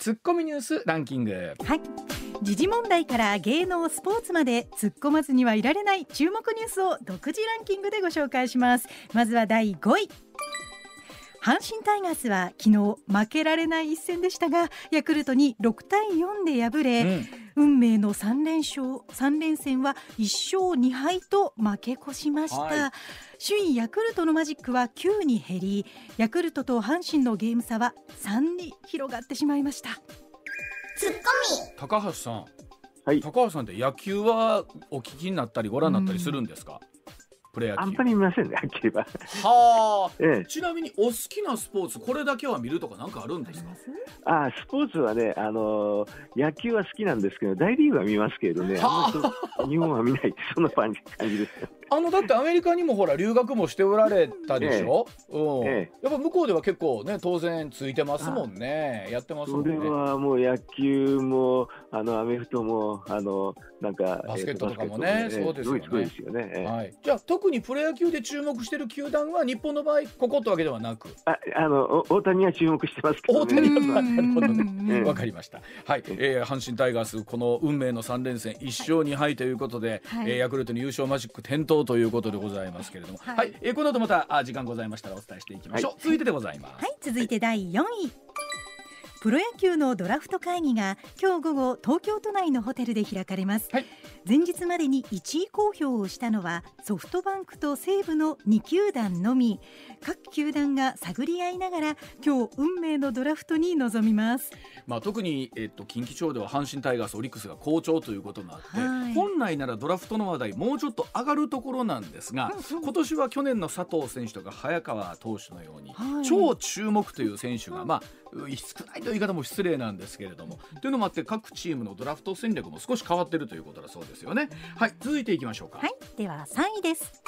ツッコミニュースランキング。はい。時事問題から芸能スポーツまで突っ込まずにはいられない注目ニュースを独自ランキングでご紹介します。まずは第5位。阪神タイガースは昨日負けられない一戦でしたがヤクルトに6対4で敗れ、うん。運命の3連勝3連戦は1勝2敗と負け越しました、はい、首位ヤクルトのマジックは9に減りヤクルトと阪神のゲーム差は3に広がってしまいました。ツッコミ。高橋さん、はい、高橋さんって野球はお聞きになったりご覧になったりするんですか、プロ野球。あんまり見ませんね、野球は。はあ、ええ、ちなみにお好きなスポーツ、これだけは見るとか、なんかあるんですか？あスポーツはね、あのー、野球は好きなんですけど、大リーグは見ますけどね、日本は見ない、そんな感じですよ。あのだってアメリカにもほら留学もしておられたでしょ、ええ、うん、え、やっぱ向こうでは結構ね当然ついてますもんねやってますもんね。それはもう野球もあのアメフトもあのなんかバスケットとかもね、えー、そうですよね。ですよね、はい、じゃあ特にプロ野球で注目している球団は日本の場合ここってわけではなく？ああの大谷は注目してますけど、ね、大谷？はなるほどねわかりました。はい、えー、阪神タイガースこの運命の3連戦1勝2敗ということで、はい、えー、ヤクルトに優勝マジック点灯ということでございますざいますけれども、はい、はい、えー、この後またあ時間ございましたらお伝えしていきましょう、はい、続いてでございます。はい。続いて第4位、プロ野球のドラフト会議が今日午後東京都内のホテルで開かれます、はい、前日までに1位公表をしたのはソフトバンクと西武の2球団のみ。各球団が探り合いながら今日運命のドラフトに臨みます、まあ、特に、えっと、近畿地方では阪神タイガースオリックスが好調ということもあって、はい、本来ならドラフトの話題もうちょっと上がるところなんですが、うんう。ん、今年は去年の佐藤選手とか早川投手のように、はい、超注目という選手が、まあ、少ないという言い方も失礼なんですけれどもというのもあって各チームのドラフト戦略も少し変わっているということだそうですよね。はい続いていきましょうか。はいでは3位です。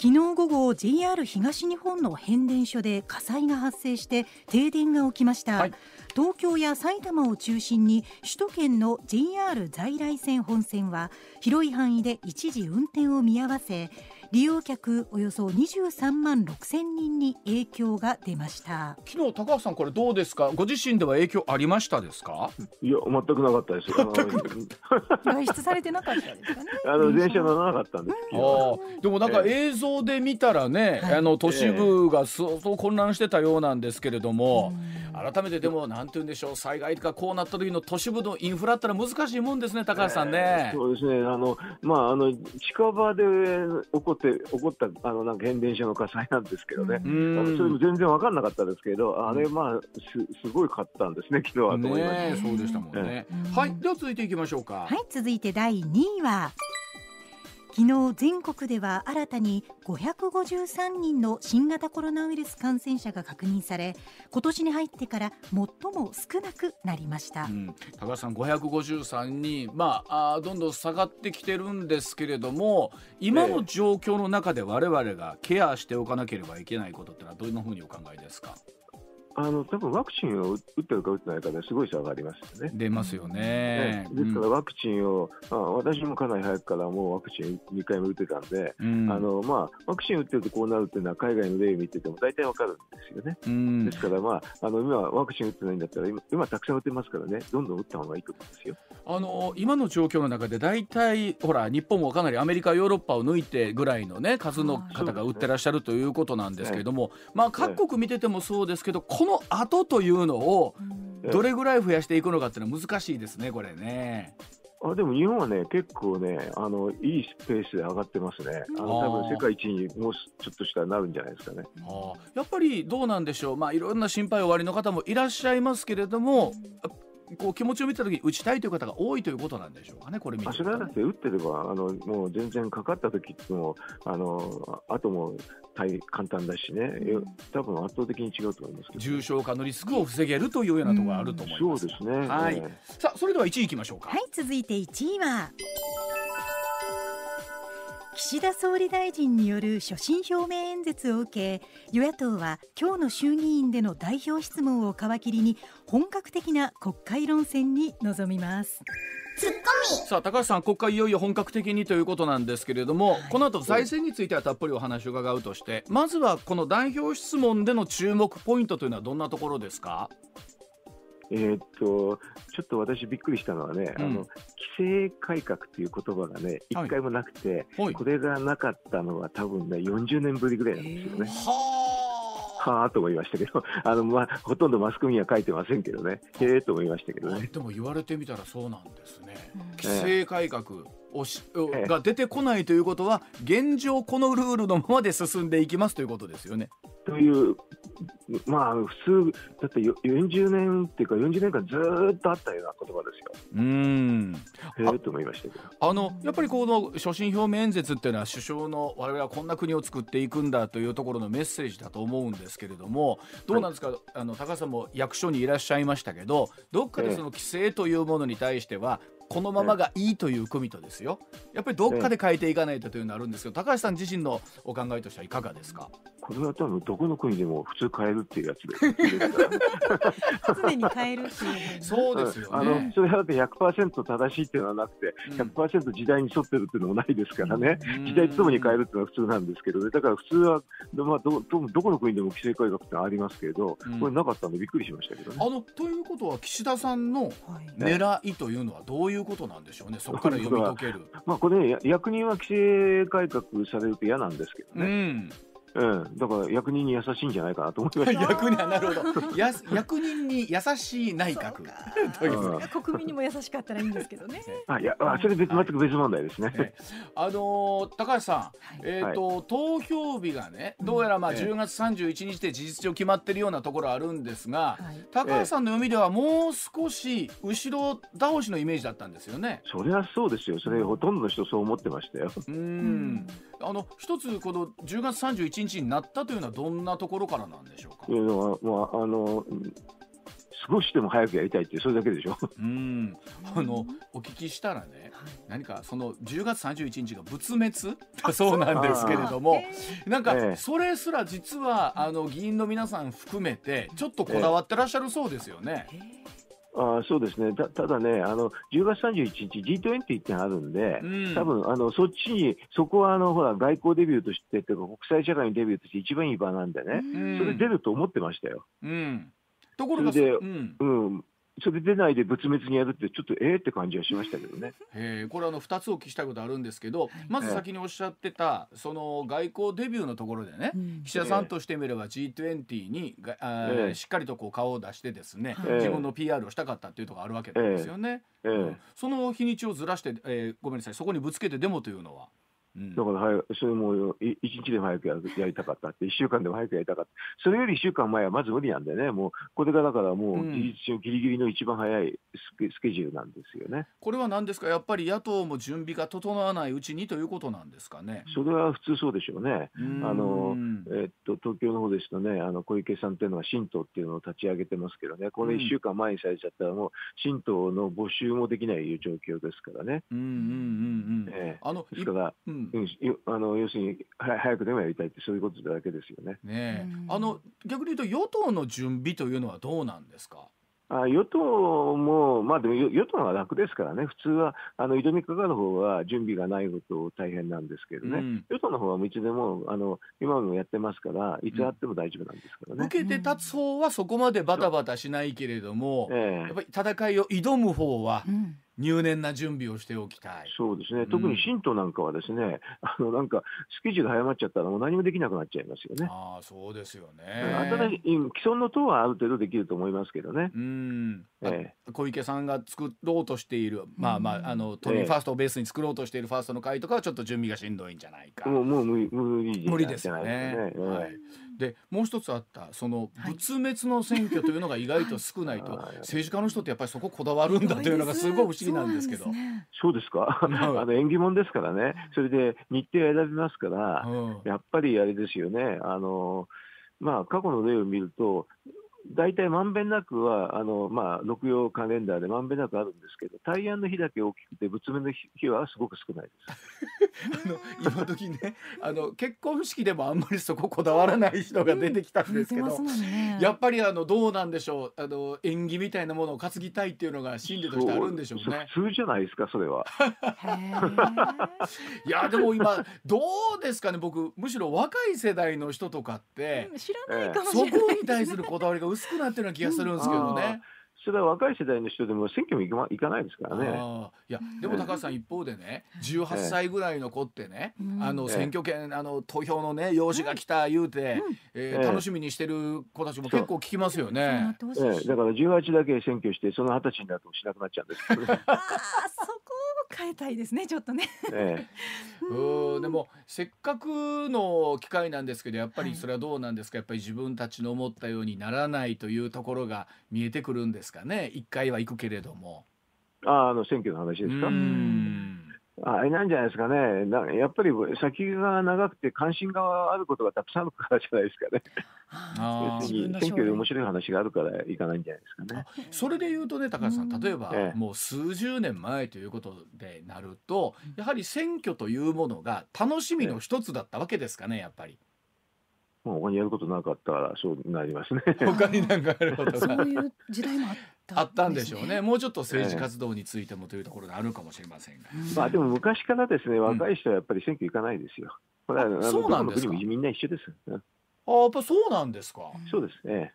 昨日午後 JR 東日本の変電所で火災が発生して停電が起きました、はい、東京や埼玉を中心に首都圏の JR 在来線本線は広い範囲で一時運転を見合わせ利用客およそ23万6千人に影響が出ました。昨日高橋さんこれどうですか？ご自身では影響ありましたですか？いや全くなかったです外出されてなかったですかね。あの電車乗らなかったんですでもなんか映像で見たらね、えー、あの都市部が相当混乱してたようなんですけれども、えー、改めてでもなんて言うんでしょう災害とかこうなった時の都市部のインフラったら難しいもんですね高橋さんね、えー、そうですね。あのまああの近場で起こって起こったあのなんか変電所の火災なんですけどね、それも全然分かんなかったですけど、あれ、まあす、すごい買ったんですね、昨日はと思いましそうでしたもんね。はい、では続いていきましょうか。はい、続いて第2位は。昨日全国では新たに553人の新型コロナウイルス感染者が確認され今年に入ってから最も少なくなりました、うん、高橋さん553人、まあ、あどんどん下がってきてるんですけれども今の状況の中で我々がケアしておかなければいけないことってのはどんなふうにお考えですか？あの多分ワクチンを打ってるか打ってないかですごい差がありますよね。出ますよね。ねですからワクチンを、まあ、私もかなり早くからもうワクチン2回目打ってたんで、うん、あのまあ、ワクチン打ってるとこうなるっていうのは海外の例を見てても大体わかるんですよね。うん、ですから、まあ、あの今ワクチン打ってないんだったら今今たくさん打ってますからねどんどん打った方がいいと思うんですよ。あの今の状況の中で大体ほら日本もかなりアメリカヨーロッパを抜いてぐらいのね数の方が打ってらっしゃるということなんですけれども、まあ各国見ててもそうですけどこの後というのをどれぐらい増やしていくのかっていうのは難しいですね、これね。あでも日本はね、結構ね、あのいいスペースで上がってますね、あの多分世界一にもうちょっとしたらなるんじゃないですかね。あやっぱりどうなんでしょう、まあ、いろんな心配おありの方もいらっしゃいますけれども、こう気持ちを見たときに打ちたいという方が多いということなんでしょうかね、これ見て、ね、それはだって打ってればあのもう全然かかった時ってもあの後も大簡単だしね、うん、多分圧倒的に違うと思いますけど、重症化のリスクを防げるというようなところがあると思います、うん、そうですね、はい、えー、さあそれでは1位いきましょうか。はい続いて1位は岸田総理大臣による所信表明演説を受け与野党は今日の衆議院での代表質問を皮切りに本格的な国会論戦に臨みます。ツッコミ。さあ高橋さん国会いよいよ本格的にということなんですけれども、はい、この後財政についてはたっぷりお話を伺うとしてまずはこの代表質問での注目ポイントというのはどんなところですか？えー、っとちょっと私びっくりしたのはね、うん、あの規制改革という言葉がね一回もなくて、はい、これがなかったのは多分ね40年ぶりぐらいなんですよね。はあ。と思いましたけど、あのまあ、ほとんどマスコミには書いてませんけどね、へえと思いましたけどね。でも言われてみたらそうなんですね。規制改革をし、が出てこないということは、現状このルールのままで進んでいきますということですよね。というまあ普通だって40年っていうか40年間ずっとあったような言葉ですよ。うん。へえと思いましたけど。あのやっぱりこの所信表明演説っていうのは首相の我々はこんな国を作っていくんだというところのメッセージだと思うんですけれどもどうなんですか、はい、あの高橋さんも役所にいらっしゃいましたけどどっかでその規制というものに対してはこのままがいいという組とですよ。やっぱりどっかで変えていかないとというのがあるんですけど高橋さん自身のお考えとしてはいかがですか？これは多分どこの国でも普通変えるっていうやつで。常に変えるっていう そうですよ、ね、あのそれはだって100%正しいっていうのはなくて100%時代に沿ってるっていうのもないですからね、うん、時代とともに変えるっていうのは普通なんですけどね。だから普通は、まあ、どどどこの国でも規制改革ってありますけど、うん、これなかったんでびっくりしましたけどね。あのということは岸田さんの狙いというのはどういうことなんでしょうね、そこから読み解ける。まあこれ、役人は規制改革されると嫌なんですけどね。うんうん、だから役人に優しいんじゃないかなと思いました。役人なるほど。や役人に優しい内閣。国民にも優しかったらいいんですけどね。あいやあそれ別全く別問題ですね。あのー、高橋さん、えっ、ー、と、はい、投票日がねどうやらまあ10月31日で事実上決まってるようなところあるんですが、はい、高橋さんの読みではもう少し後ろ倒しのイメージだったんですよね。そりゃそうですよ。それほとんどの人そう思ってましたよ。うん。あの一つこの10月31日になったというのはどんなところからなんでしょうか？いやまああの少しでも早くやりたいってそれだけでしょ。うん。あのお聞きしたらね、何かその10月31日が仏滅？だそうなんですけれども、なんかそれすら実はあの議員の皆さん含めてちょっとこだわってらっしゃるそうですよね。あそうですね。たただね、あの10月31日、G20 ってあるんで、うん、多分あのそっちに、そこはあのほら外交デビューとしてというか、国際社会にデビューとして一番いい場なんでね、うん、それ出ると思ってましたよ。うん、ところがで、うん、うん、それ出ないで仏滅にやるってちょっとええって感じはしましたけどね。えこれあの2つお聞きしたいことあるんですけど、まず先におっしゃってたその外交デビューのところでね、岸田さんとしてみれば G20 にが、あしっかりとこう顔を出してですね、自分の PR をしたかったっていうところあるわけなんですよね。その日にちをずらして、えー、ごめんなさいそこにぶつけてデモというのは？だから早それも一日でも早くややりたかったって、1週間でも早くやりたかった、それより1週間前はまず無理なんでね、もうこれがだからもう事実上、ぎりぎりの一番早いスケスケジュールなんですよね。これは何ですか、やっぱり野党も準備が整わないうちにということなんですかね。それは普通そうでしょうね。あのえっと東京の方ですとね、あの小池さんっていうのは新党っていうのを立ち上げてますけどね、これ1週間前にされちゃったら、もう新党の募集もできない状況ですからね。うん。うん。うん。うん。えー、あのですから、うん、あのの要するに早くでもやりたいってそういうことだけですよね。ねあの逆に言うと与党の準備というのはどうなんですか？あ与党も、まあ、でも与党は楽ですからね、普通はあの挑みかかる方は準備がないこと大変なんですけどね、うん、与党の方はいつでもあの今もやってますから、いつあっても大丈夫なんですからね、受けて立つ方はそこまでバタバタしないけれども、やっぱり戦いを挑む方は、うん入念な準備をしておきたい。そうですね、特に新党なんかはですね、あのなんかスケジュール早まっちゃったら、もう何もできなくなっちゃいますよね。あそうですよね。新しい既存の党はある程度できると思いますけどね。うん。ええ、小池さんが作ろうとしている、まあまあ、あの都民ファーストをベースに作ろうとしているファーストの会とかは、ちょっと準備がしんどいんじゃないか。もうもう無理無理無理ですよね。はいでもう一つあったその仏滅の選挙というのが意外と少ないと、はい、政治家の人ってやっぱりそここだわるんだというのがすごい不思議なんですけど。そうですか。あの縁起物ですからね。それで日程を選びますから、うん、やっぱりあれですよね。あのまあ過去の例を見ると大体まんべんなくは、あのまあ、六曜カレンダーでまんべんなくあるんですけど、大安の日だけ大きくて、仏滅の日はすごく少ないです。あの今時ねあの、結婚式でもあんまりそここだわらない人が出てきたんですけど、ね、やっぱりあのどうなんでしょう？あの、縁起みたいなものを担ぎたいっていうのが心理としてあるんでしょうね。普通じゃないですか、それは。いや、でも今、どうですかね、僕、むしろ若い世代の人とかって、知らないかもしれない、ね、そこに対するこだわりが薄くなってるような気がするんですけどね。それは若い世代の人でも選挙も行か行かないですからね。いやでも高橋さん一方でね18歳ぐらいの子ってね、あの選挙権あの投票のね用紙が来た言うて、えー、楽しみにしてる子たちも結構聞きますよね。ええ、だから18だけ選挙してその20歳になるとしなくなっちゃうんですけどね。変えたいですねちょっとね。ええ、うんでもせっかくの機会なんですけどやっぱりそれはどうなんですか？やっぱり自分たちの思ったようにならないというところが見えてくるんですかね？一回は行くけれども。ああの選挙の話ですか？あれなんじゃないですかね、なやっぱり先が長くて関心があることがたくさんあるからじゃないですかね。別に選挙で面白い話があるからいかないんじゃないですかね。それで言うとね高橋さん例えば、もう数十年前ということでなるとやはり選挙というものが楽しみの一つだったわけですかねやっぱり。もう他にやることなかったらそうなりますね。他になんかやることそういう時代もあったあったんでしょうね。もうちょっと政治活動についてもというところがあるかもしれませんが。まあでも昔からですね若い人はやっぱり選挙行かないですよ。これはあのそうなんですか。みんな一緒です。あやっぱそうなんですか。そうですね。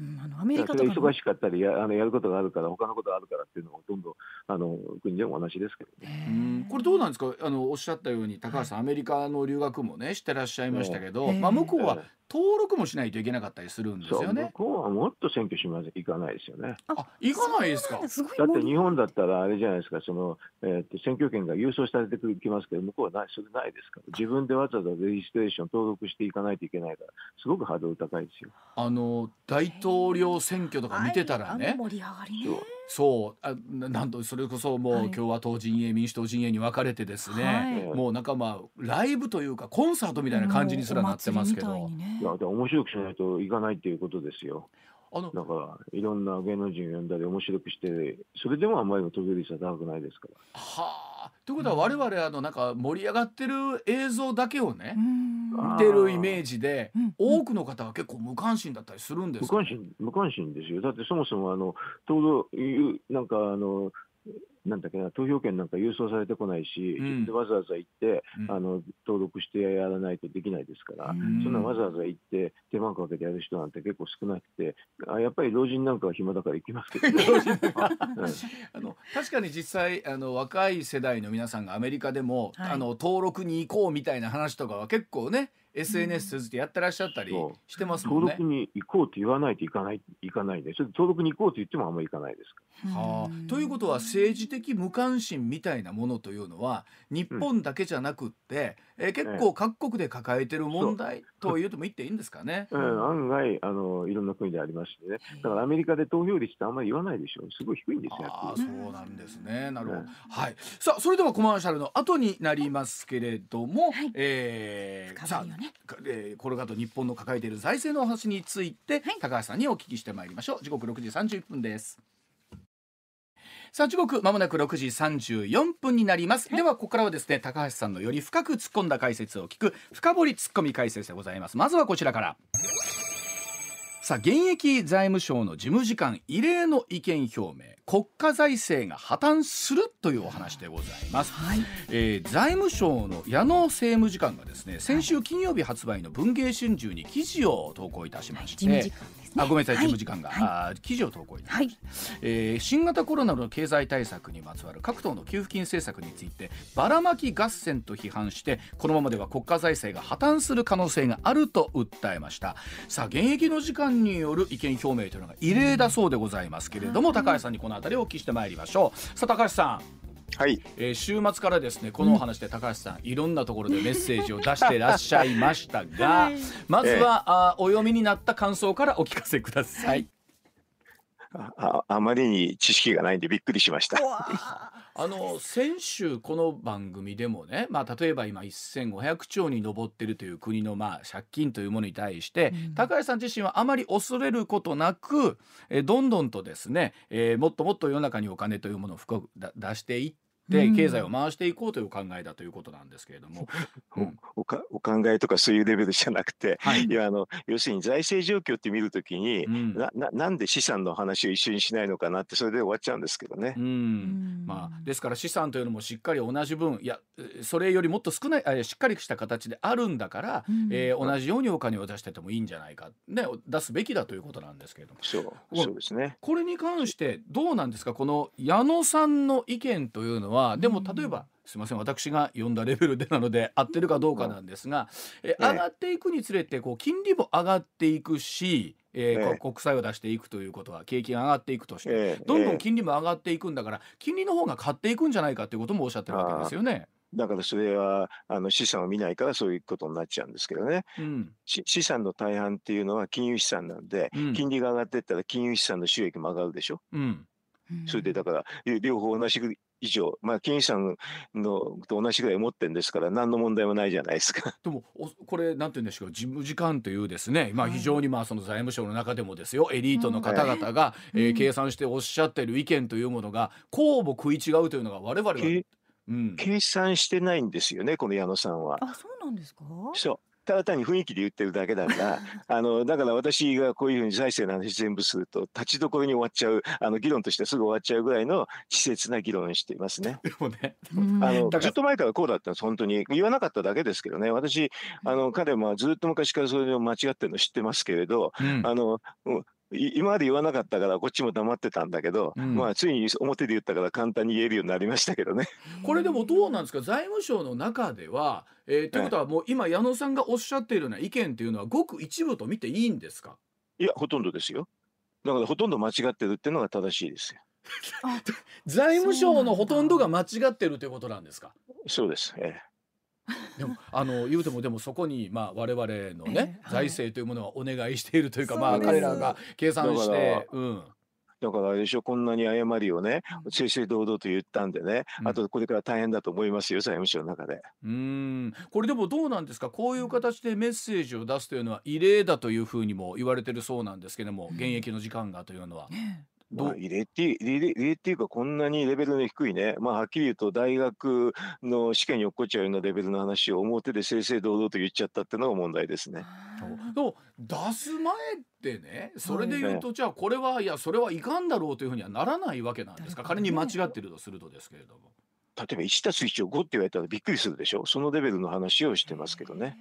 うん、あのアメリカとか忙しかったりやあのやることがあるから他のことがあるからっていうのはほとんどあの国でも同じですけどね。これどうなんですか？あのおっしゃったように高橋さん、はい、アメリカの留学もねしてらっしゃいましたけど、まあ、向こうは登録もしないといけなかったりするんですよね。向こうはもっと選挙しません行かないですよね。あ行かないですか？だって日本だったらあれじゃないですかその、えー、と選挙権が郵送されてきますけど向こうはないそれないですから自分でわざわざレジストレーション登録していかないといけないからすごくハードル高いですよ。あの大統領選挙とか見てたらね。盛り上がりね。そうあなんとそれこそもう共和党陣営民主党陣営に分かれてですね、はい、もうなんかまあライブというかコンサートみたいな感じにすらなってますけど、ね、いや面白くしないといかないっていうことですよ。あのだからいろんな芸能人を呼んだり面白くしてそれでもあんまりの投票率は高くないですから。はあということは我々あのなんか盛り上がってる映像だけをね見てるイメージで多くの方は結構無関心だったりするんです無関心無関心ですよ。だってそもそもあの投なんかあのなんだっけな投票権なんか郵送されてこないし、うん、わざわざ行って、うん、あの登録してやらないとできないですから、うん、そんなわざわざ行って手間かけてやる人なんて結構少なくてあやっぱり老人なんかは暇だから行きますけど、ね。あの確かに実際あの若い世代の皆さんがアメリカでも、はい、あの登録に行こうみたいな話とかは結構ね SNS 通じてやってらっしゃったりしてますもんね。登録に行こうって言わないといかない行かないで、それ登録に行こうと言ってもあんまり行かないです。はあ、ということは政治的無関心みたいなものというのは日本だけじゃなくって、うん、え結構各国で抱えてる問題？と言っても言っていいんですかね。うん、案外あのいろんな国でありますしね。だからアメリカで投票率ってあんまり言わないでしょう。すごい低いんですよ。あそうなんですね。なるほど。はい。さあそれではコマーシャルの後になりますけれども、はい、えー、さあ、ね、えー、これがと日本の抱えている財政の話について、はい、高橋さんにお聞きしてまいりましょう。時刻6時31分です。さあ時刻まもなく6時34分になります、はい、ではここからはですね高橋さんのより深く突っ込んだ解説を聞く深掘り突っ込み解説でございます。まずはこちらから。さあ現役財務省の事務次官異例の意見表明。国家財政が破綻するというお話でございます、はい、えー、財務省の矢野政務次官がですね先週金曜日発売の文藝春秋に記事を投稿いたしまして、はいあごめんなさい、事務時間が、はい、記事を投稿いたしました、はい、えー、新型コロナの経済対策にまつわる各党の給付金政策についてばらまき合戦と批判してこのままでは国家財政が破綻する可能性があると訴えました。さあ現役の時間による意見表明というのが異例だそうでございますけれども、高橋さんにこの辺りをお聞きしてまいりましょう。さあ高橋さんはい、えー、週末からですねこのお話で高橋さん、いろんなところでメッセージを出してらっしゃいましたが、はい、まずは、えー、あお読みになった感想からお聞かせください。ああまりに知識がないんでびっくりしました。あの先週この番組でもね、まあ、例えば今1500兆に上ってるという国のまあ借金というものに対して、うん、高橋さん自身はあまり恐れることなくえどんどんとですね、えー、もっともっと世の中にお金というものを出していってって経済を回していこうという考えだということなんですけれども、うん、おかお考えとかそういうレベルじゃなくて、はい、いやあの要するに財政状況って見るときに、うん、なななんで資産の話を一緒にしないのかなってそれで終わっちゃうんですけどね。うん。まあ、ですから資産というのもしっかり同じ分いやそれよりもっと少ないしっかりした形であるんだから、うん、えー、同じようにお金を出しててもいいんじゃないか、ね、出すべきだということなんですけれども。そうそうですね。これに関してどうなんですか？この矢野さんの意見というのはでも例えば、すみません私が読んだレベルでなので 合ってるかどうかなんですが、え上がっていくにつれてこう金利も上がっていくし、えー国債を出していくということは景気が上がっていくとして、どんどん金利も上がっていくんだから金利の方が買っていくんじゃないかということもおっしゃってるわけですよね。だからそれはあの資産を見ないからそういうことになっちゃうんですけどね、うん、資産の大半っていうのは金融資産なんで、うん、金利が上がっていったら金融資産の収益も上がるでしょ。うん、それでだから両方同じ以上、まあ、金融資産のと同じぐらい持ってるんですから何の問題もないじゃないですか。でもこれなんて言うんでしょう事務次官というですね、まあ、非常にまあその財務省の中でもですよエリートの方々が、えー、計算しておっしゃってる意見というものがこうも食い違うというのが我々はうん、計算してないんですよね、この矢野さんは。あ、そうなんですか？そう。ただ単に雰囲気で言ってるだけだから あのだから私がこういうふうに財政の話全部すると立ちどころに終わっちゃうあの議論としてすぐ終わっちゃうぐらいの稚拙な議論をしていますね。でもねあのずっと前からこうだったんです本当に。言わなかっただけですけどね私あの彼もずっと昔からそれを間違ってるの知ってますけれど、うん、あの今まで言わなかったからこっちも黙ってたんだけど、うん、まあついに表で言ったから簡単に言えるようになりましたけどね。これでもどうなんですか？財務省の中では、えー、ということはもう今矢野さんがおっしゃっているような意見っていうのはごく一部と見ていいんですか？いやほとんどですよ。だからほとんど間違ってるっていうのが正しいですよ。財務省のほとんどが間違ってるということなんですか？そうです。ええでもあの言うてもでもそこにまあ我々のね、財政というものはお願いしているというかまあ彼らが計算して、うん、だからあれでしょこんなに誤りをね正々堂々と言ったんでね、あとこれから大変だと思いますよ財務省の中で。うん。これでもどうなんですか？こういう形でメッセージを出すというのは異例だというふうにも言われてるそうなんですけども、現役の時間がというのは。まあ、入れって入れ入れっていうかこんなにレベルの低いね、まあ、はっきり言うと大学の試験に落っこっちゃうようなレベルの話を表で正々堂々と言っちゃったっていうのが問題ですね。でも出す前ってねそれで言うと、じゃあこれはいやそれはいかんだろうというふうにはならないわけなんですか？仮に間違ってるとするとですけれども。例えば1たす1を5って言われたらびっくりするでしょ？そのレベルの話をしてますけどね。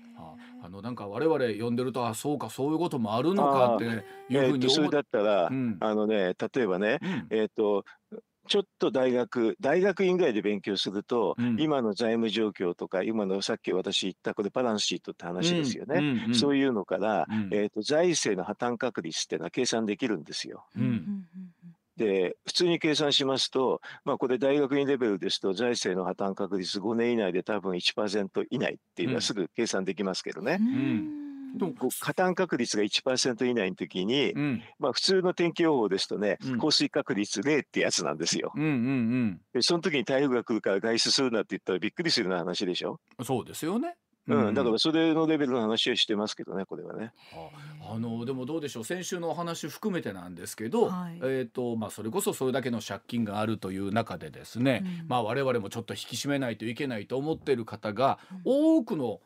あのなんか我々読んでるとあそうかそういうこともあるのかっていうふうに思って、それだったら、うん、あのね例えばね、うん、えっ、ー、とちょっと大学大学院外で勉強すると、うん、今の財務状況とか今のさっき私言ったこれバランスシートって話ですよね、うんうんうん、そういうのから、えーと、財政の破綻確率っていうのは計算できるんですよ。で普通に計算しますと、まあ、これ大学院レベルですと財政の破綻確率5年以内で多分1%以内っていうのはすぐ計算できますけどね。うんでも加担確率が1%以内の時に、うん、まあ普通の天気予報ですとね、うん、降水確率0ってやつなんですよ。うんうんうん、でその時に台風が来るから外出するなって言ったらびっくりするような話でしょ。そうですよね。うん、だからそれのレベルの話をしてますけどね、これはね。あ。あのでもどうでしょう、先週のお話含めてなんですけど、はい、えっ、とまあそれこそそれだけの借金があるという中でですね、うん、まあ我々もちょっと引き締めないといけないと思っている方が多くの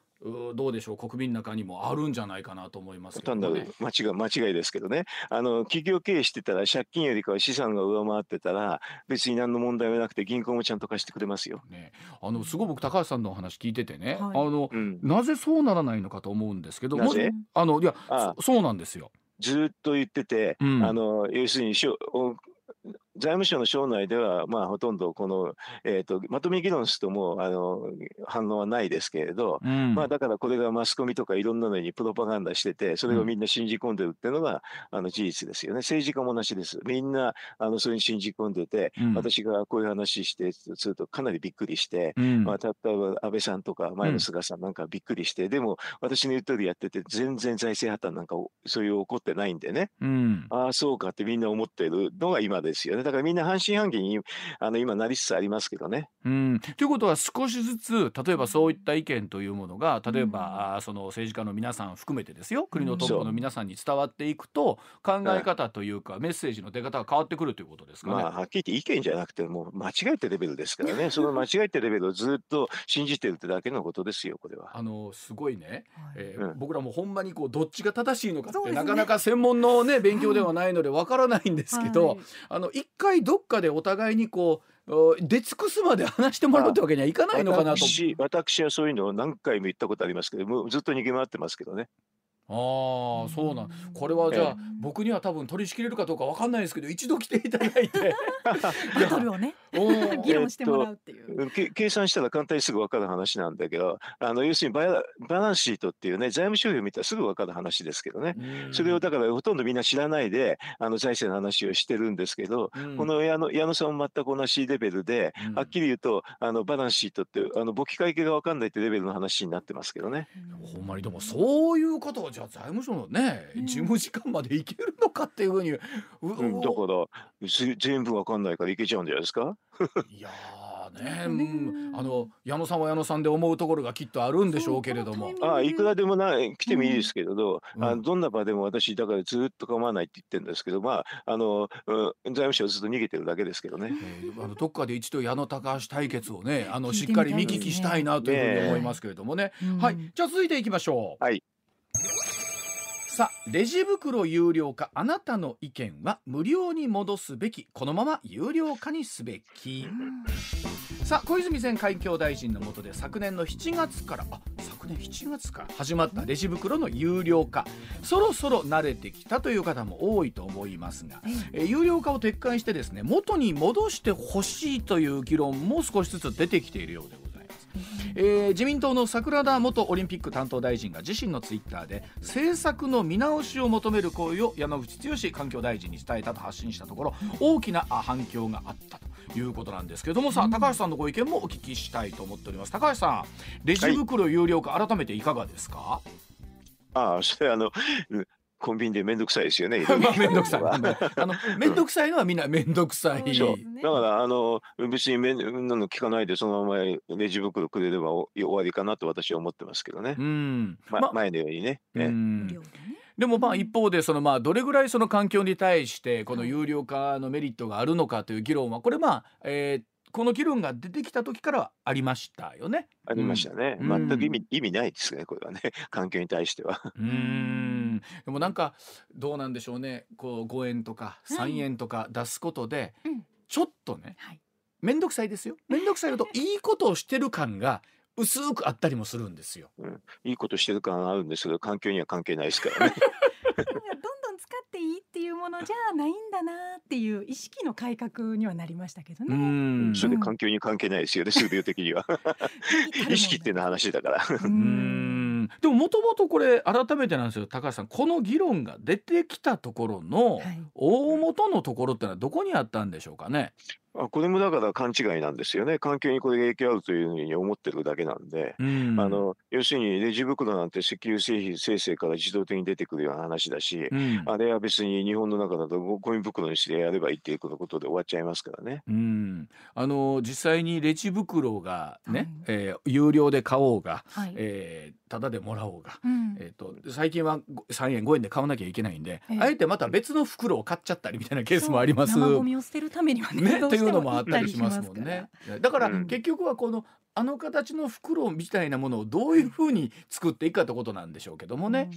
どうでしょう国民の中にもあるんじゃないかなと思いますけど、ね、間違い間違いですけどね。あの企業経営してたら借金よりかは資産が上回ってたら別に何の問題はなくて銀行もちゃんと貸してくれますよ。ね、あのすごく高橋さんのお話聞いててね、はい、あの、うん、なぜそうならないのかと思うんですけどなぜ？あのいやそうなんですよ。ずっと言ってて、うん、あの要するにしょ財務省の省内では、まあ、ほとんどこの、えーと、まとめ議論するともうあの反応はないですけれど、うん、まあ、だからこれがマスコミとかいろんなのにプロパガンダしててそれをみんな信じ込んでるっていうのが、うん、あの事実ですよね。政治家も同じです。みんなあのそれに信じ込んでて、うん、私がこういう話してするとかなりびっくりして、まあ、例えば安倍さんとか前の菅さんなんかびっくりして、でも私の言った通りやってて全然財政破綻なんかそういう起こってないんでね、ああそうかってみんな思ってるのが今ですよね。だからみんな半信半疑にあの今なりつつありますけどね。うん、ということは少しずつ例えばそういった意見というものが例えば、うん、その政治家の皆さん含めてですよ。国のトップの皆さんに伝わっていくと、考え方というか、メッセージの出方が変わってくるということですかね。まあ、はっきり言って意見じゃなくてもう間違えてレベルですからね。その間違えてレベルをずっと信じてるってだけのことですよこれは。あのすごいね、えー、うん、僕らもほんまにこうどっちが正しいのかって、ね、なかなか専門のね勉強ではないのでわからないんですけど、はい、あの一回どっかでお互いにこう出尽くすまで話してもらうってわけにはいかないのかなと私私はそういうのを何回も言ったことありますけどもずっと逃げ回ってますけどね。ああそうなん。これはじゃあ僕には多分取り仕切れるかどうかわかんないですけど一度来ていただいて。バトルをね議論してもらうっていう、えっと、計算したら簡単にすぐ分かる話なんだけどあの要するにバラバランスシートっていうね財務諸表を見たらすぐ分かる話ですけどね。それをだからほとんどみんな知らないであの財政の話をしてるんですけど、この矢野矢野さんも全く同じレベルで、はっきり言うとあのバランスシートってあの簿記会計が分かんないってレベルの話になってますけどね。ほんまにでもそういうことをじゃあ財務省のね、事務時間までいけるのかっていうふうに、うん、だから全部わかんないからいけちゃうんじゃないですか？いやね、うん、あの矢野さんは矢野さんで思うところがきっとあるんでしょうけれども。ああいくらでもな来てもいいですけれど、うん、あどんな場でも私だからずっと構わないって言ってるんですけど、まああの、うん、財務省ずっと逃げてるだけですけどね。えー、あのどっかで一度矢野高橋対決をね、あのしっかり見聞きしたいなというふうに思いますけれどもね。ねはい、じゃあ続いていきましょう。はい。さあレジ袋有料化あなたの意見は無料に戻すべき。このまま有料化にすべき。さあ小泉前環境大臣の下で昨年の7月からあ昨年7月から始まったレジ袋の有料化。そろそろ慣れてきたという方も多いと思いますが、え有料化を撤回してですね元に戻してほしいという議論も少しずつ出てきているようでございます。えー、自民党の桜田元オリンピック担当大臣が自身のツイッターで政策の見直しを求める声を山口剛環境大臣に伝えたと発信したところ大きな反響があったということなんですけどもさあ高橋さんのご意見もお聞きしたいと思っております。高橋さんレジ袋有料化、改めていかがですか？ああそれあのコンビニで面倒くさいですよね。まあ面倒くさい。あの面倒くさいのはみんな面倒くさい。だからあの別に面なの聞かないでそのままレジ袋くれれば終わりかなと私は思ってますけどね。うん。ま、ま、前のようにね。ねでもまあ一方でそのまあどれぐらいその環境に対してこの有料化のメリットがあるのかという議論はこれまあえーこの議論が出てきた時からはありましたよね。ありましたね。うん、全く意味意味ないですね、これはね、環境に対しては。うん。でもなんかどうなんでしょうね、こう5円とか3円とか出すことで、うん、ちょっとね、面倒、はい、くさいですよ。面倒くさいのと いいことをしてる感が薄くあったりもするんですよ。うん、いいことしてる感あるんですけど、環境には関係ないですからね。いいっていうものじゃないんだなっていう意識の改革にはなりましたけどね。うんそれ環境に関係ないですよね、数秒的には。意識っていうの話だから。うんでももともとこれ改めてなんですよ高橋さんこの議論が出てきたところの大元のところってのはどこにあったんでしょうかね？あこれもだから勘違いなんですよね、環境にこれが影響あるというふうに思ってるだけなんで、うん、あの要するにレジ袋なんて石油製品生成から自動的に出てくるような話だし、うん、あれは別に日本の中だとゴミ袋にしてやればいいっていうことで終わっちゃいますからね。うん、あの実際にレジ袋がね、はい、えー、有料で買おうが、はい、えー、ただでもらおうが、うん、えーと、最近は3円5円で買わなきゃいけないんで、えー、あえてまた別の袋を買っちゃったりみたいなケースもあります。生ゴミを捨てるためにはねねいうのもあったりしますもんね。だから結局はこのあの形の袋みたいなものをどういうふうに作っていくかってことなんでしょうけどもね。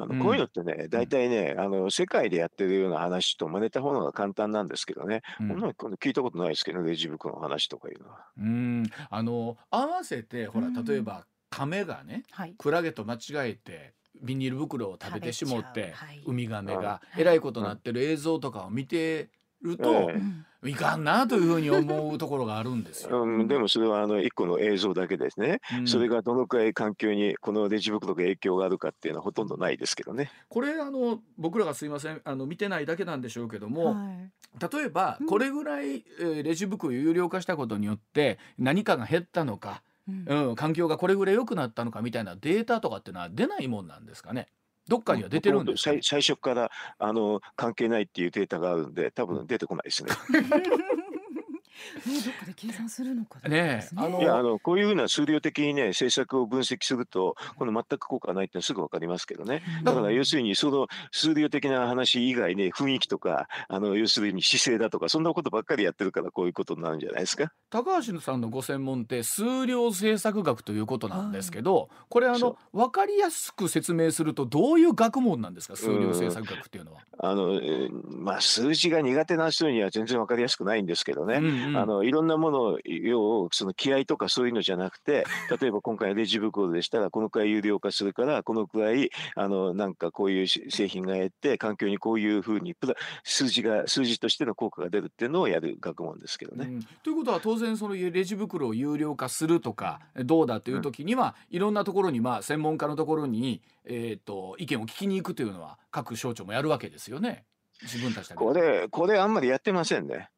あのこういうのってね、大体ね、あの世界でやってるような話と真似た方が簡単なんですけどね、こんなの聞いたことないですけど、レジ袋の話とかいうのは。うん。あの合わせてほら例えば亀がね、クラゲと間違えてビニール袋を食べてしもって、ウミガメがえらいことになってる映像とかを見てると、いかんなというふうに思うところがあるんですよ。うん、でもそれはあの一個の映像だけですね、うん、それがどのくらい環境にこのレジ袋が影響があるかっていうのはほとんどないですけどね。これあの僕らがすいませんあの見てないだけなんでしょうけども、はい、例えばこれぐらい、えー、レジ袋有料化したことによって何かが減ったのか、うん、うん、環境がこれぐらい良くなったのかみたいなデータとかっていうのは出ないもんなんですかね。どっかには出てるんです最初からあの関係ないっていうデータがあるんで多分出てこないですね。ね、どっかで計算するのかね。ねあのいやあのこういうふうな数量的にね政策を分析するとこの全く効果がないってすぐわかりますけどね。だから要するにその数量的な話以外に雰囲気とかあの要するに姿勢だとかそんなことばっかりやってるからこういうことになるんじゃないですか？高橋さんのご専門って数量政策学ということなんですけど、これあのわかりやすく説明するとどういう学問なんですか？数量政策学っていうのは。あの、えー、まあ数字が苦手な人には全然わかりやすくないんですけどね。うんうん、あのいろんなものを要その気合とかそういうのじゃなくて 例えば今回レジ袋でしたらこのくらい有料化するからこのくらいあのなんかこういう製品がやって環境にこういうふうに数字が数字としての効果が出るっていうのをやる学問ですけどね。うん、ということは当然そのレジ袋を有料化するとかどうだという時には、うん、いろんなところにまあ専門家のところに、えーと、と意見を聞きに行くというのは各省庁もやるわけですよね。自分たちこれこれあんまりやってませんね。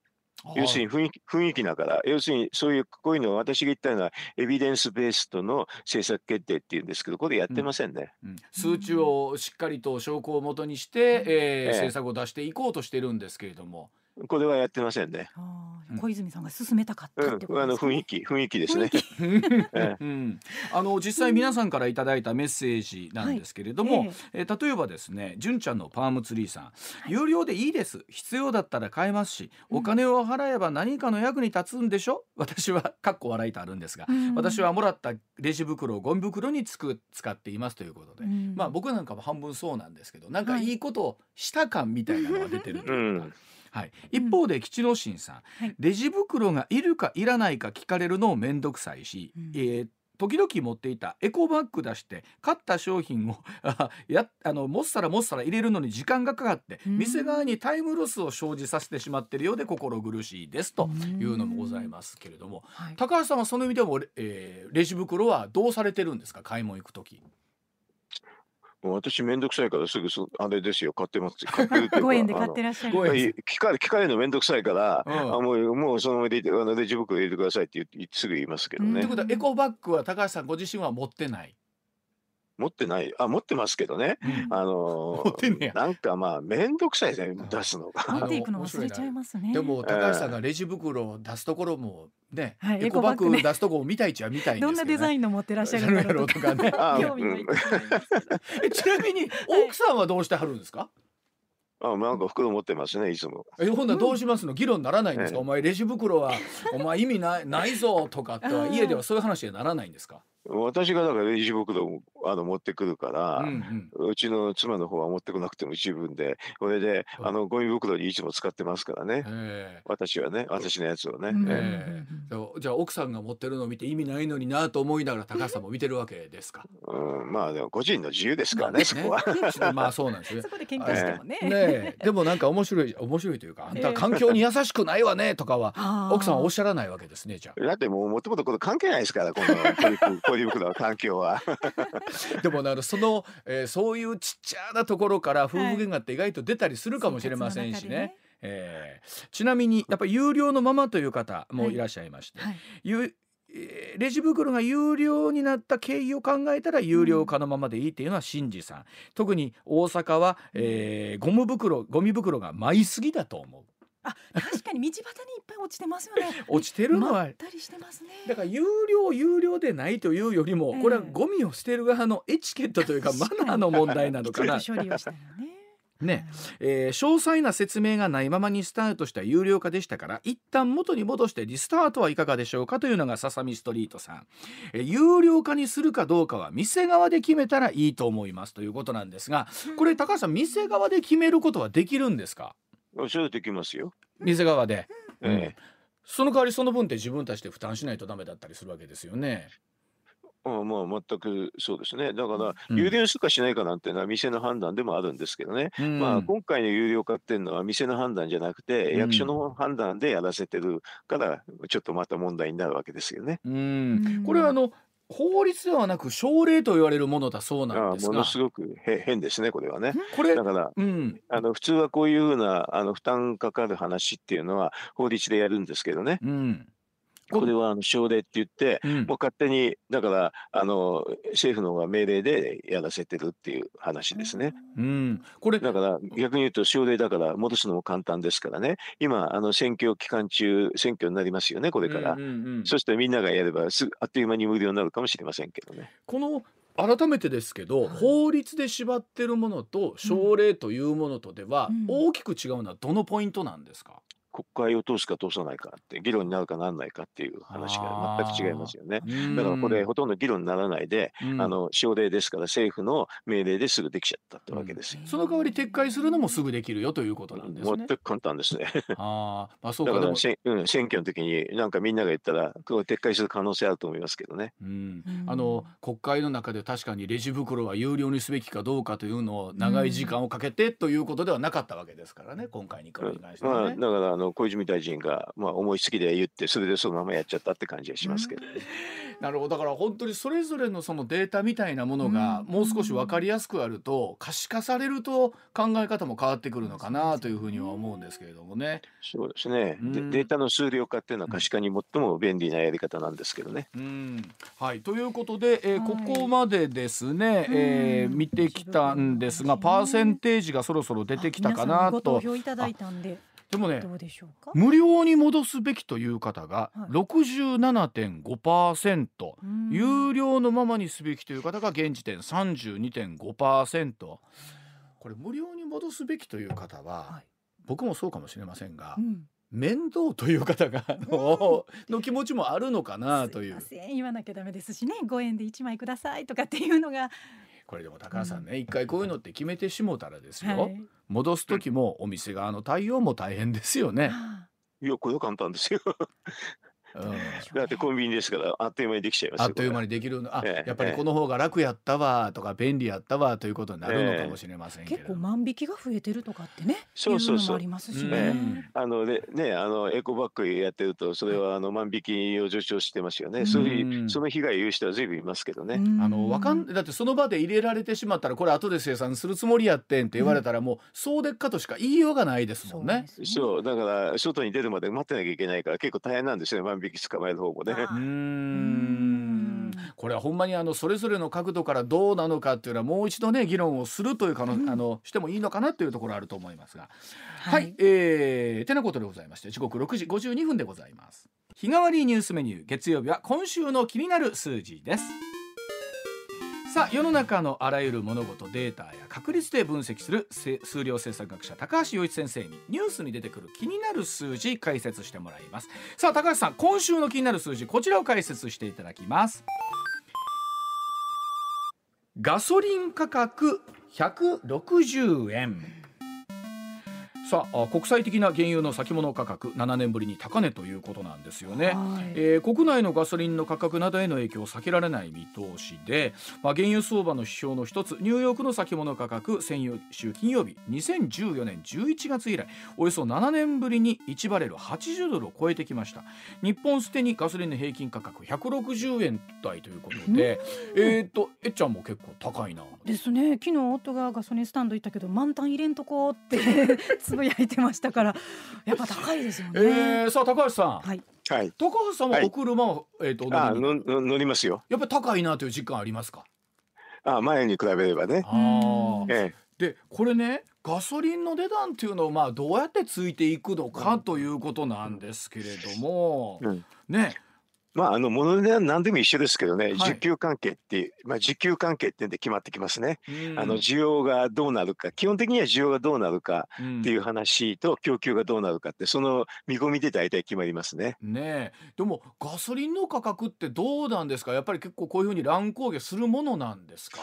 要するに雰囲気雰囲気だから、要するにそういうこういうのを私が言ったようなエビデンスベースとの政策決定っていうんですけど、これやってませんね、うん。うん、数値をしっかりと証拠をもとにして、えー、政策を出していこうとしてるんですけれども。これはやってませんね。小泉さんが進めたかったってこと、ねうん、あの雰囲気雰囲気ですね。うん、あの 実際皆さんからいただいたメッセージなんですけれども、はい、えー、例えばですね、純ちゃんのパームツリーさん、はい、有料でいいです。必要だったら買えますし、お金を払えば何かの役に立つんでしょ？私はかっこ笑いとあるんですが、うん、私はもらったレジ袋をゴミ袋につく使っていますということで、うん、まあ僕なんかも半分そうなんですけど、なんかい。いことをした感みたいなのが出てるというか。はい、一方で吉野新さん、はい、レジ袋がいるかいらないか聞かれるのも面倒くさいし、うん、えー時々持っていたエコバッグ出して買った商品をやあのもっさらもっさら入れるのに時間がかかって店側にタイムロスを生じさせてしまっているようで心苦しいですというのもございますけれども、はい、高橋さんはその意味でも、えー、レジ袋はどうされてるんですか？買い物行く時。もう私めんどくさいからすぐそあれですよ買ってます。買ってるって5円で買ってらっしゃる。聞かれ聞かれるのめんどくさいから、うん、あもうもうそのままであのレジ袋入れてくださいって言ってすぐ言いますけどね。ということはエコバッグは高橋さんご自身は持ってない？持ってない、あ、持ってますけどね。うん、あのー、なんかまあ、面倒くさいですね、出すのが。持っていくの忘れちゃいますね。でも、高橋さんがレジ袋を出すところも、ね、はい、エコバッグ。出すところを見たいっちゃ見たいんですどんなデザインの持ってらっしゃるんだろうとかね。興味がいちなみに、奥さんはどうしてはるんですか、あなんか袋持ってますねいつも。えほんなどうしますの？議論ならないんですか、お前レジ袋はお前意味ないないぞとかっては家ではそういう話にならないんですか？私がだからレジ袋をあの持ってくるから、うんうん、うちの妻の方は持ってこなくても自分でこれで、う。ん、あのゴミ袋にいつも使ってますからね。私はね私のやつをね、えー、じゃあ奥さんが持ってるのを見て意味ないのになと思いながら高橋さんも見てるわけですか、うん、まあでも個人の自由ですからね、ね、そこは。まあそうなんですね。そこで喧嘩してもね。えー、ねでもなんか面白い面白いというかあんた環境に優しくないわねとかは奥さんはおっしゃらないわけですねじゃあ。だってもうもともとこれ関係ないですからこのポリ袋の環境は。でもなるその、えー、そういうちっちゃなところから夫婦喧嘩って意外と出たりするかもしれませんしね。はいえー、ちなみにやっぱり有料のままという方もいらっしゃいまして、はい。はい、レジ袋が有料になった経緯を考えたら有料化のままでいいっていうのは新次さん。特に大阪は、えー、ゴム袋ゴミ袋が舞いすぎだと思う。あ確かに道端落ちてますよね。落ちてるの？はたりしてますね。だから有料有料でないというよりも、これはゴミを捨てる側のエチケットというかマナーの問題なのかな？処理をしたらね。ね。えー、詳細な説明がないままにスタートした有料化でしたから一旦元に戻してリスタートはいかがでしょうかというのがささみストリートさん、えー、有料化にするかどうかは店側で決めたらいいと思いますということなんですがこれ高橋さん店側で決めることはできるんですか？それできますよ。店側で、うん、ええ、その代わりその分って自分たちで負担しないとダメだったりするわけですよね。あまあ全くそうですね。だから、有料するかしないかなんていうのは店の判断でもあるんですけどね。うん、まあ今回の有料化っていうのは店の判断じゃなくて、役所の判断でやらせてるから、ちょっとまた問題になるわけですよね。うん、これはあの法律ではなく奨励と言われるものだそうなんですがものすごく変ですねこれはね。これだから、うん、あの普通はこういうふうなあの負担かかる話っていうのは法律でやるんですけどね。うんこれはあの省令って言って、うん、もう勝手にだからあの政府の方が命令でやらせてるっていう話ですね。うん、これだから逆に言うと省令だから戻すのも簡単ですからね。今あの選挙期間中選挙になりますよねこれから、うんうんうん、そしてみんながやればすあっという間に無料になるかもしれませんけどね。この改めてですけど、はい、法律で縛ってるものと省令というものとでは大きく違うのはどのポイントなんですか、国会を通すか通さないかって議論になるかならないかっていう話が全く違いますよね。だからこれほとんど議論にならないで、あの省令ですから政府の命令ですぐできちゃったってわけですよ。その代わり撤回するのもすぐできるよということなんですね。全く簡単ですね。あまあそうか。だから選,、うん、選挙の時になんかみんなが言ったらこれ撤回する可能性あると思いますけどね。うん、あの国会の中で確かにレジ袋は有料にすべきかどうかというのを長い時間をかけてということではなかったわけですからね今回に関しては、ね、まあ、だからあの小泉大臣が、まあ、思いつきで言ってそれでそのままやっちゃったって感じがしますけど、ね、なるほど。だから本当にそれぞれのそのデータみたいなものがもう少し分かりやすくあると可視化されると考え方も変わってくるのかなというふうには思うんですけれどもね。そうですね、うん、データの数量化っていうのは可視化に最も便利なやり方なんですけどね。うん、はい。ということで、えー、ここまでですね、えー、見てきたんですがパーセンテージがそろそろ出てきたかなと。ご投票いただいたんででもね無料に戻すべきという方が67.5%、はい、有料のままにすべきという方が現時点32.5%これ無料に戻すべきという方は、はい、僕もそうかもしれませんが、うん。面倒という方がのの気持ちもあるのかなという。言わなきゃダメですしね。5円で1枚くださいとかっていうのがこれでも高橋さんね、一回こういうのって決めてしもうたらですよ、はい、戻す時もお店側の対応も大変ですよね。いやこれ簡単ですよだってコンビニですからあっという間にできちゃいますあっという間にできる。あ、ええ、やっぱりこの方が楽やったわとか便利やったわということになるのかもしれませんけど、結構万引きが増えてるとかってねそうそうそう。ありますしね、あのねねあのエコバッグやってるとそれはあの万引きを助長してますよね、そういうその被害を言う人は随分いますけどね。あのわかんだってその場で入れられてしまったらこれ後で生産するつもりやってんって言われたらもう、そうでっかとしか言いようがないですもんね。そうだから外に出るまで待ってなきゃいけないから結構大変なんですよね。万引き捕まえる方もね。うん。これはほんまにあのそれぞれの角度からどうなのかっていうのはもう一度ね議論をするというかの、うん、あのしてもいいのかなというところあると思いますが。はい、はい、えー、てなことでございまして時刻6時52分でございます。日替わりニュースメニュー月曜日は今週の気になる数字ですさあ世の中のあらゆる物事データや確率で分析する数量政策学者高橋洋一先生にニュースに出てくる気になる数字解説してもらいます。さあ高橋さん今週の気になる数字こちらを解説していただきます。ガソリン価格160円。さあ国際的な原油の先物価格7年ぶりに高値ということなんですよね、はい、えー、国内のガソリンの価格などへの影響を避けられない見通しで、まあ、原油相場の指標の一つニューヨークの先物価格先週金曜日2014年11月以来およそ7年ぶりに1バレル80ドルを超えてきました。日本すでにガソリンの平均価格160円台ということで、えっとえっちゃんも結構高いな。ですね。昨日夫がガソリンスタンド行ったけど満タン入れんとこってつ ぶやいてましたからやっぱ高いですよね。えー、さあ高橋さん。はい。はい、高橋さんはお車を、はい、えっ、ー、とあ乗乗りますよ。やっぱり高いなという実感ありますか？あ前に比べればね。あええ、でこれねガソリンの値段っていうのをまあどうやってついていくのかということなんですけれども、うん、ねまあ、あの、もので何でも一緒ですけどね、はい、需給関係って、まあ、需給関係ってんで決まってきますね。あの、需要がどうなるか、基本的には需要がどうなるかっていう話と、供給がどうなるかって、その見込みで大体決まりますね。ねでも、ガソリンの価格ってどうなんですか？やっぱり結構こういうふうに乱高下するものなんですか？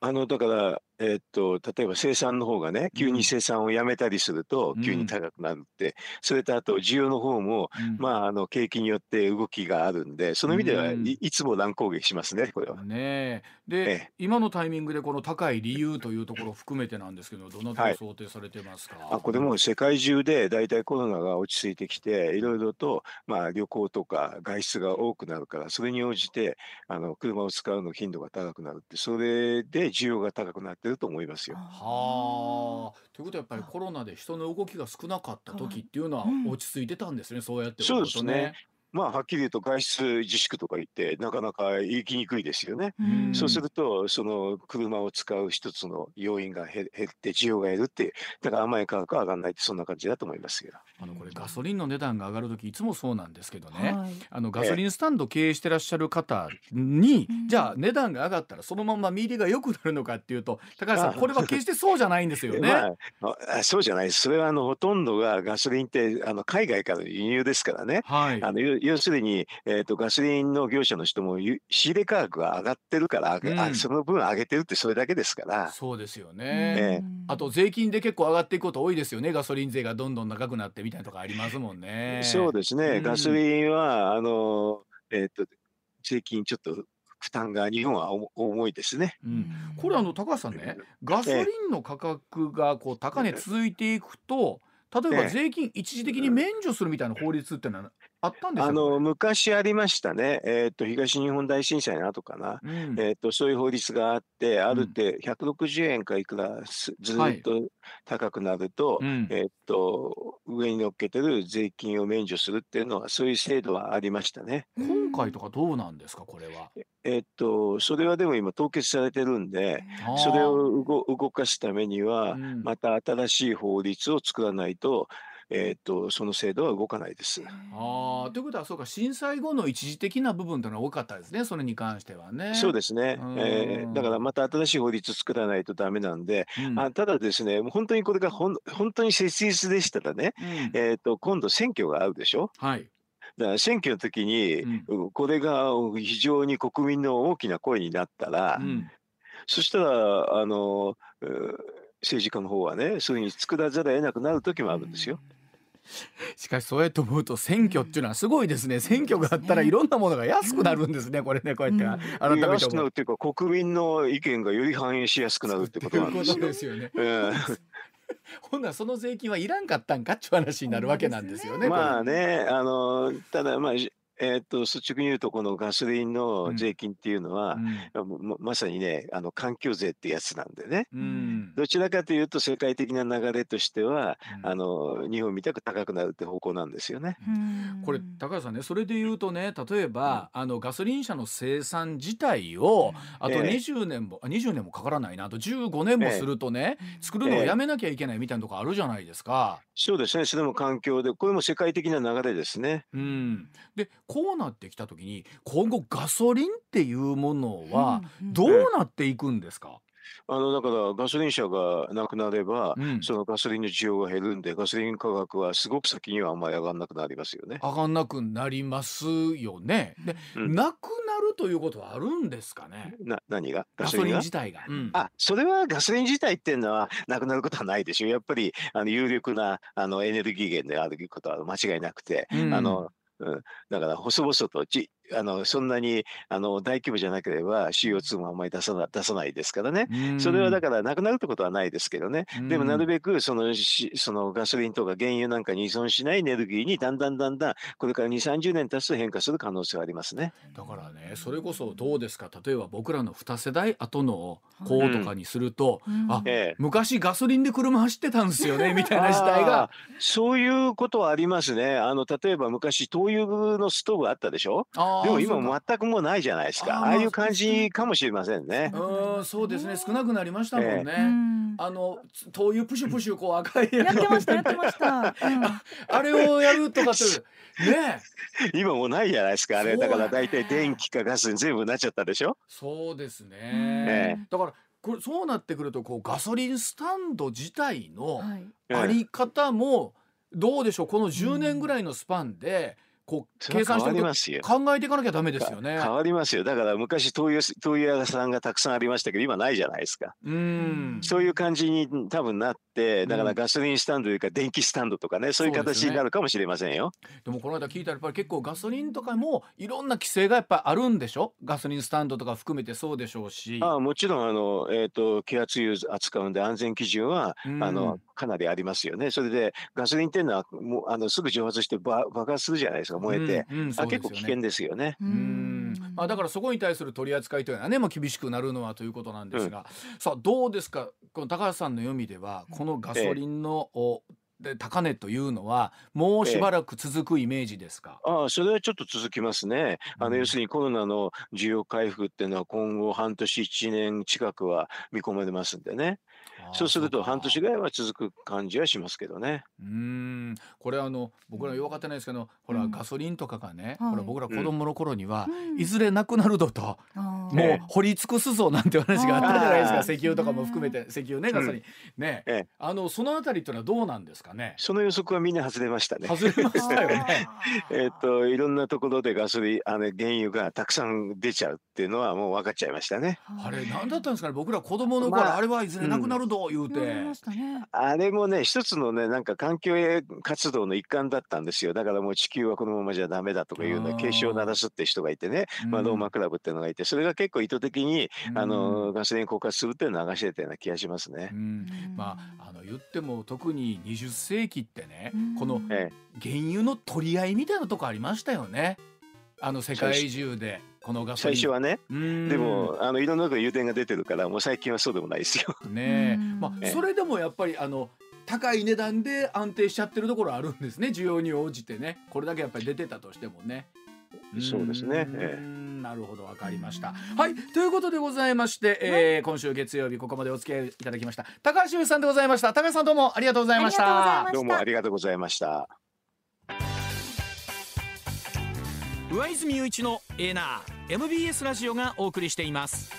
あの、だから、えっと、例えば生産の方がね、急に生産をやめたりすると、急に高くなるって、それとあと需要の方も、まあ、あの、景気によって動きがあるんで、その意味では、いいつも乱高下しますね、これは。ねで、今のタイミングでこの高い理由というところを含めてなんですけど、どの程度想定されてますか、はい、あこれも世界中で大体コロナが落ち着いてきて、いろいろと、まあ、旅行とか外出が多くなるから、それに応じて、あの、車を使うの頻度が高くなるって、それで需要が高くなってると思いますよ。はあ。ということはやっぱりコロナで人の動きが少なかった時っていうのは落ち着いてたんですね、そうやってそうですね。まあはっきり言うと外出自粛とか言ってなかなか行きにくいですよね。そうするとその車を使う一つの要因が減って需要が減るってだから甘い価格は上がらないってそんな感じだと思いますけど。あのこれガソリンの値段が上がる時いつもそうなんですけどね、はい、あのガソリンスタンド経営してらっしゃる方に、ええ、じゃあ値段が上がったらそのまま見入りが良くなるのかっていうと高橋さんこれは決してそうじゃないんですよね。まあ、そうじゃないです。それはあのほとんどがガソリンってあの海外からの輸入ですからね。はい、あの要するに、えーと、ガソリンの業者の人も仕入れ価格が上がってるから、うん、その分上げてるってそれだけですから。そうですよね、えー、あと税金で結構上がっていくこと多いですよね。ガソリン税がどんどん高くなってみたいなとこありますもんね。そうですね、うん、ガソリンはあの、えーと、税金ちょっと負担が日本は重いですね、うん、これあの高橋さんねガソリンの価格がこう高値続いていくと、例えば税金一時的に免除するみたいな法律ってのはあったんですあの昔ありましたね、えーと、東日本大震災の後かな、うん、えーと、そういう法律があって、あるって160円かいくらずっと高くなると、はい、えーと、上に乗っけてる税金を免除するっていうのは、そういう制度はありましたね。今回とかどうなんですか、これは？えっと、それはでも今凍結されてるんで、それを動かすためには、また新しい法律を作らないと、えーと、その制度は動かないです。あということはそうか震災後の一時的な部分というのは多かったですねそれに関してはね。そうですね、えー、だからまた新しい法律作らないとダメなんで、うん、あただですね本当にこれがほん本当に切実でしたらね、うん、えーと、今度選挙があるでしょ？はい。だから選挙の時に、うん、これが非常に国民の大きな声になったら、うん、そしたらあの政治家の方はねそういうふうに作らざるを得なくなる時もあるんですよ。しかしそうやって思うと選挙っていうのはすごいですね。選挙があったらいろんなものが安くなるんですね、これねこうやって。改めて安くなるっていうか国民の意見がより反映しやすくなるってことなんですよ。ですよね。ほんならその税金はいらんかったんかっちゅう話になるわけなんですよね。まあねあのただまあえー、っと率直に言うとこのガソリンの税金っていうのは、うん、ままさにねあの環境税ってやつなんでね、うん、どちらかというと世界的な流れとしては、うん、あの日本みたく高くなるって方向なんですよね。これ高橋さんねそれで言うとね例えば、あのガソリン車の生産自体をあと20年も、えー、20年もかからないな。あと15年もするとね、えー、作るのをやめなきゃいけないみたいなとこあるじゃないですか。そうですねそれも環境でこれも世界的な流れですね。うん、でこうなってきた時に今後ガソリンっていうものはどうなっていくんですか、あのだからガソリン車がなくなれば、うん、そのガソリンの需要が減るんでガソリン価格はすごく先にはあんまり上がらなくなりますよね。上がんなくなりますよね。で、うん、なくなるということはあるんですかね？な何が？ガソリン自体が、うん、あそれはガソリン自体っていうのはなくなることはないでしょ。う。やっぱりあの有力なあのエネルギー源であることは間違いなくて、あのうん、だから細々とちあのそんなにあの大規模じゃなければ CO2 もあんまり出さな出さないですからね、それはだからなくなるってことはないですけどね、でもなるべくそのしそのガソリンとか原油なんかに依存しないエネルギーにだんだんだんだんこれから2 3 0年経つと変化する可能性はありますね。だからねそれこそどうですか？例えば僕らの2世代後の子とかにすると、うん、あ、ええ、昔ガソリンで車走ってたんですよねみたいな時代が。そういうことはありますね。あの例えば昔灯油のストーブあったでしょ？でも今全くもうないじゃないですか。ああいう感じかもしれませんね。うん、そうですね。少なくなりましたもんね。えー、あの灯油プシュプシュこう赤いやってましたやってました。あれをやるとかってね。今もうないじゃないですか。あれだから大体電気かガスに全部なっちゃったでしょ？そうですね。えー、だから。これそうなってくるとこうガソリンスタンド自体のあり方もどうでしょう？この10年ぐらいのスパンで、うんこう計算して考えていかなきゃダメですよね。変わりますよ。だから昔灯油灯油屋さんがたくさんありましたけど今ないじゃないですか。うんそういう感じに多分なってだからガソリンスタンドというか電気スタンドとかねそういう形になるかもしれませんよ。でもこの間聞いたらやっぱり結構ガソリンとかもいろんな規制がやっぱあるんでしょ？ガソリンスタンドとか含めてそうでしょうし。あもちろんあの、えーと、気圧油扱うんで安全基準はあのかなりありますよね。それでガソリンっていうのはもうあのすぐ蒸発して爆発するじゃないですか燃えて、うんうん、あ結構危険ですよね。うん。まあ、だからそこに対する取り扱いというのはね、まあ、厳しくなるのはということなんですが、うん、さあどうですか？この高橋さんの読みではこのガソリンの、えで高値というのはもうしばらく続くイメージですか、ええ、ああそれはちょっと続きますね。あの、要するにコロナの需要回復っていうのは今後半年1年近くは見込まれますんでね。そうすると半年ぐらいは続く感じはしますけどね。うん。これあの僕らよく分かってないですけど、ほらガソリンとかがね、ほら僕ら子供の頃には、いずれなくなるぞと、もう掘り尽くすぞなんて話があったじゃないですか。石油とかも含めて。石油ねガソリン、ね、あのそのあたりっていうのはどうなんですかね？その予測はみんな外れましたね。外れましたよね。えっといろんなところでガソリンあの原油がたくさん出ちゃうっていうのはもう分かっちゃいましたね。あれ何だったんですかね。僕ら子供の頃、あ、れはいずれなくなるぞ言うて。あれもね一つのねなんか環境活動の一環だったんですよ。だからもう地球はこのままじゃダメだとかいうの警鐘を鳴らすって人がいてね、まあ、ローマクラブっていうのがいてそれが結構意図的にあのガソリン枯渇するっていうのを流してたような気がしますね。まああの言っても特に20世紀ってねこの原油の取り合いみたいなとこありましたよね。あの世界中で。このガソリン最初はねでもあのいろんなとこ油田が出てるからもう最近はそうでもないですよ。ねまあ、それでもやっぱりあの高い値段で安定しちゃってるところあるんですね需要に応じてねこれだけやっぱり出てたとしてもね。そうですね。ええ、なるほどわかりました。はいということでございまして、えー、今週月曜日ここまでお付き合いいただきました高橋さんでございました。高橋さんどうもありがとうございました。どうもありがとうございました。上泉雄一のエーナー MBS ラジオがお送りしています。